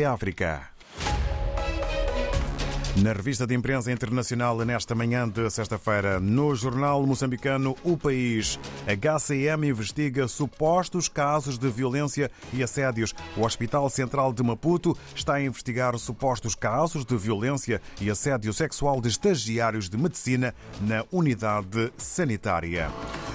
África. Na revista de imprensa internacional, nesta manhã de sexta-feira, no jornal moçambicano O País, a HCM investiga supostos casos de violência e assédios. O Hospital Central de Maputo está a investigar supostos casos de violência e assédio sexual de estagiários de medicina na unidade sanitária.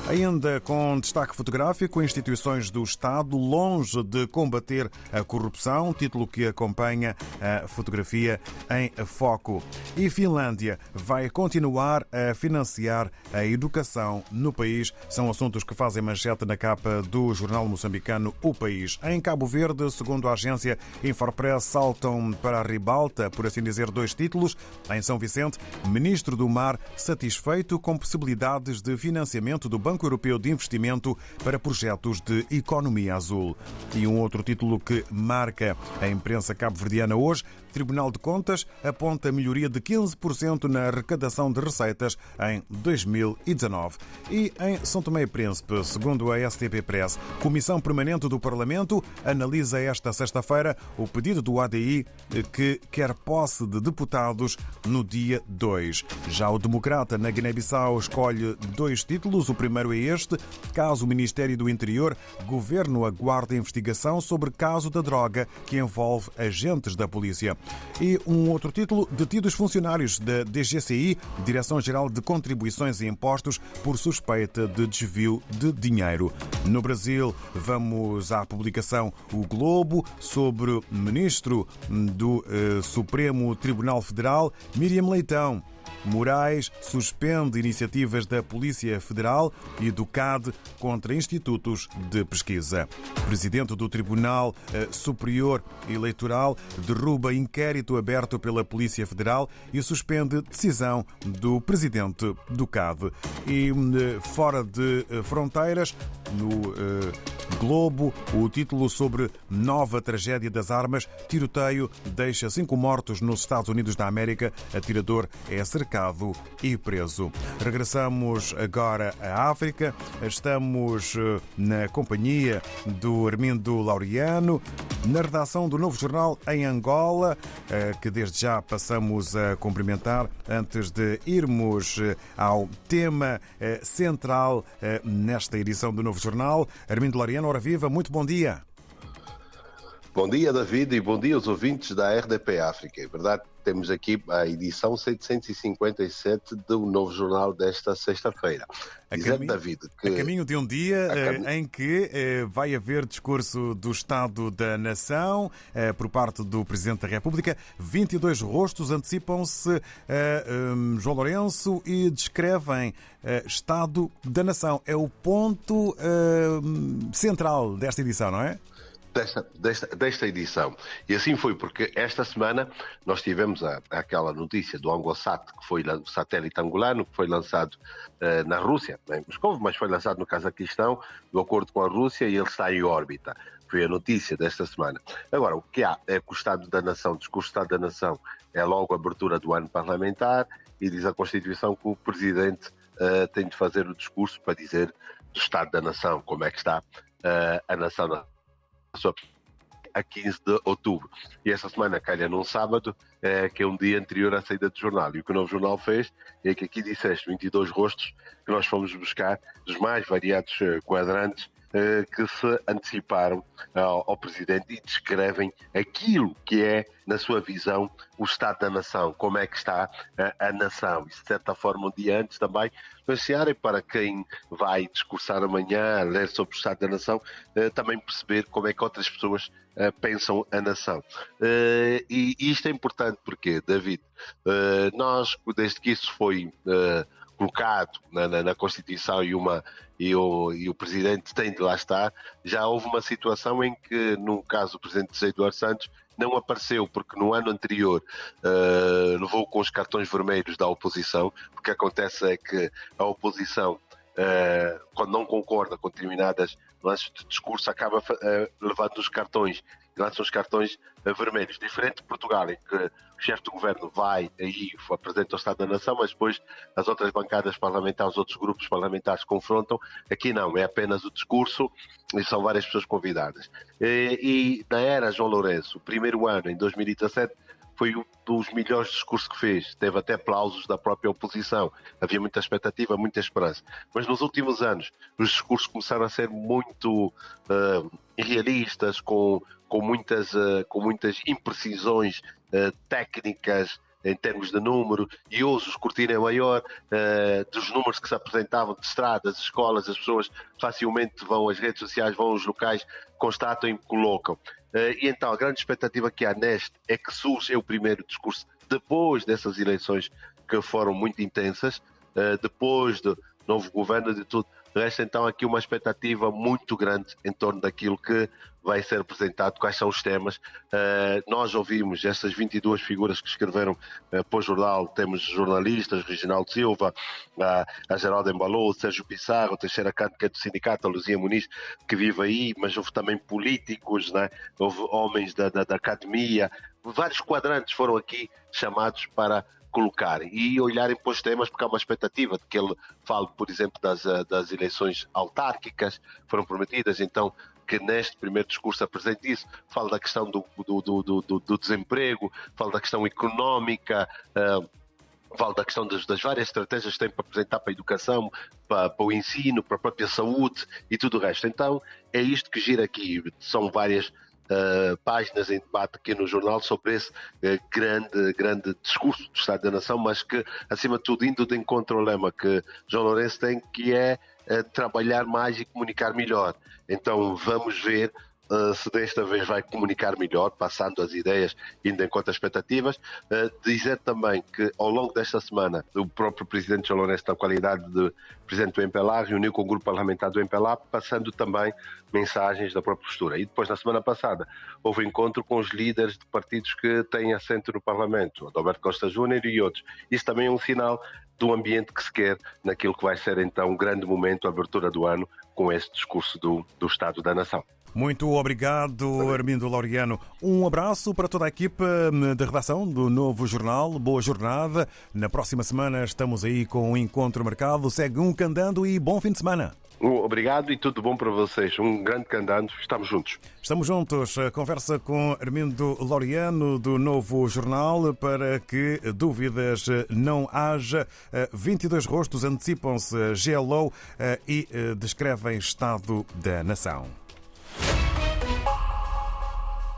Ainda com destaque fotográfico, instituições do Estado longe de combater a corrupção, título que acompanha a fotografia em foco. E Finlândia vai continuar a financiar a educação no país. São assuntos que fazem manchete na capa do jornal moçambicano O País. Em Cabo Verde, segundo a agência Infopress, saltam para a ribalta, por assim dizer, dois títulos. Em São Vicente, ministro do Mar satisfeito com possibilidades de financiamento do Banco Banco Europeu de Investimento para projetos de economia azul. E um outro título que marca a imprensa cabo-verdiana hoje: Tribunal de Contas aponta melhoria de 15% na arrecadação de receitas em 2019. E em São Tomé e Príncipe, segundo a STP Press, Comissão Permanente do Parlamento analisa esta sexta-feira o pedido do ADI que quer posse de deputados no dia 2. Já o Democrata na Guiné-Bissau escolhe dois títulos. O primeiro é este. Caso o Ministério do Interior, governo aguarda investigação sobre caso da droga que envolve agentes da polícia. E um outro título: detidos funcionários da DGCI, Direção-Geral de Contribuições e Impostos, por suspeita de desvio de dinheiro. No Brasil, vamos à publicação O Globo sobre ministro do eh, Supremo Tribunal Federal, Miriam Leitão. Moraes suspende iniciativas da Polícia Federal e do CAD contra institutos de pesquisa. Presidente do Tribunal eh, Superior Eleitoral derruba inquérito aberto pela Polícia Federal e suspende decisão do presidente do CAD. E eh, fora de eh, fronteiras, no Globo, o título sobre nova tragédia das armas, tiroteio deixa cinco mortos nos Estados Unidos da América, atirador é cercado e preso. Regressamos agora à África, estamos eh, na companhia do Armindo Laureano, na redação do Novo Jornal em Angola, eh, que desde já passamos a cumprimentar antes de irmos eh, ao tema central nesta edição do Novo Jornal. Armindo Laureano, Hora Viva, muito bom dia. Bom dia, David, e bom dia aos ouvintes da RDP África. É verdade, temos aqui a edição 757 do novo jornal desta sexta-feira. Dizendo, David, que... A caminho de um dia cam... em que eh, vai haver discurso do Estado da Nação eh, por parte do Presidente da República. 22 rostos antecipam-se eh, um, João Lourenço e descrevem Estado da Nação. É o ponto central desta edição, não é? Desta, desta, desta, edição. E assim foi, porque esta semana nós tivemos a, aquela notícia do Angosat, que foi o satélite angolano, que foi lançado uh, na Rússia, em Moscou, mas foi lançado no Cazaquistão, de acordo com a Rússia, e ele está em órbita. Foi a notícia desta semana. Agora, o que há é que o Estado da Nação, o discurso do Estado da Nação, é logo a abertura do ano parlamentar e diz a Constituição que o Presidente uh, tem de fazer o discurso para dizer do Estado da Nação, como é que está uh, a nação sua a 15 de outubro. E essa semana calha num sábado, é, que é um dia anterior à saída do jornal. E o que o novo jornal fez é que aqui disseste 22 rostos que nós fomos buscar dos mais variados eh, quadrantes que se anteciparam ao, Presidente e descrevem aquilo que é, na sua visão, o Estado da Nação, como é que está a, a nação. E, de certa forma, um dia antes também, anunciarem para quem vai discursar amanhã, ler sobre o Estado da Nação, eh, também perceber como é que outras pessoas eh, pensam a nação. e isto é importante porque, David, nós, desde que isso foi colocado na, na, na Constituição e, uma, e, o, e o Presidente tem de lá estar, já houve uma situação em que, no caso do Presidente José Eduardo Santos, não apareceu porque no ano anterior uh, levou com os cartões vermelhos da oposição. O que acontece é que a oposição, uh, quando não concorda com determinadas lance de discurso, acaba uh, levando os cartões, lança os cartões vermelhos. Diferente de Portugal, em que o chefe do governo vai aí, apresenta o Estado da Nação, mas depois as outras bancadas parlamentares, os outros grupos parlamentares confrontam. Aqui não, é apenas o discurso e são várias pessoas convidadas. E, e na era João Lourenço, o primeiro ano, em 2017, foi um dos melhores discursos que fez. Teve até aplausos da própria oposição. Havia muita expectativa, muita esperança. Mas nos últimos anos, os discursos começaram a ser muito uh, irrealistas, com, com, muitas, uh, com muitas imprecisões uh, técnicas em termos de número, e hoje o escrutínio é maior, uh, dos números que se apresentavam de estradas, escolas, as pessoas facilmente vão às redes sociais, vão aos locais, constatam e colocam. Uh, e então a grande expectativa que há neste é que surge o primeiro discurso depois dessas eleições que foram muito intensas, uh, depois do novo governo, de tudo. Resta então aqui uma expectativa muito grande em torno daquilo que vai ser apresentado, quais são os temas. Uh, nós ouvimos essas 22 figuras que escreveram uh, para o jornal, temos jornalistas, Reginaldo Silva, a Geraldo Embalou, Sérgio Pissarro, Teixeira Canto, que é do sindicato, a Luzia Muniz, que vive aí, mas houve também políticos, né? houve homens da, da, da academia, vários quadrantes foram aqui chamados para colocar e olharem para os temas, porque há uma expectativa de que ele fale, por exemplo, das, das eleições autárquicas que foram prometidas, então que neste primeiro discurso apresente isso, fala da questão do, do, do, do, do desemprego, fala da questão económica, uh, da questão das, das, várias estratégias que tem para apresentar para a educação, para, para, o ensino, para a própria saúde e tudo o resto. Então, é isto que gira aqui. São várias uh, páginas em debate aqui no jornal sobre esse uh, grande, grande discurso do Estado da Nação, mas que, acima de tudo, indo de encontro ao lema que João Lourenço tem, que é uh, trabalhar mais e comunicar melhor. Então, vamos ver Uh, se desta vez vai comunicar melhor, passando as ideias, indo em conta as expectativas. Uh, dizer também que ao longo desta semana, o próprio presidente Lourenço, na qualidade de presidente do MPLA, reuniu com o grupo parlamentar do MPLA, passando também mensagens da própria postura. E depois, na semana passada, houve encontro com os líderes de partidos que têm assento no Parlamento, Adalberto Costa Júnior e outros. Isso também é um sinal do ambiente que se quer naquilo que vai ser então um grande momento, a abertura do ano, com esse discurso do, do Estado da Nação. Muito obrigado, Armindo Laureano. Um abraço para toda a equipa hum, da redação do Novo Jornal. Boa jornada. Na próxima semana estamos aí com um encontro marcado. Segue um candando e bom fim de semana. Obrigado e tudo bom para vocês. Um grande candando. Estamos juntos. Estamos juntos. Conversa com Armindo Laureano do Novo Jornal para que dúvidas não haja. 22 rostos antecipam-se GLO eh, e eh, descrevem estado da nação.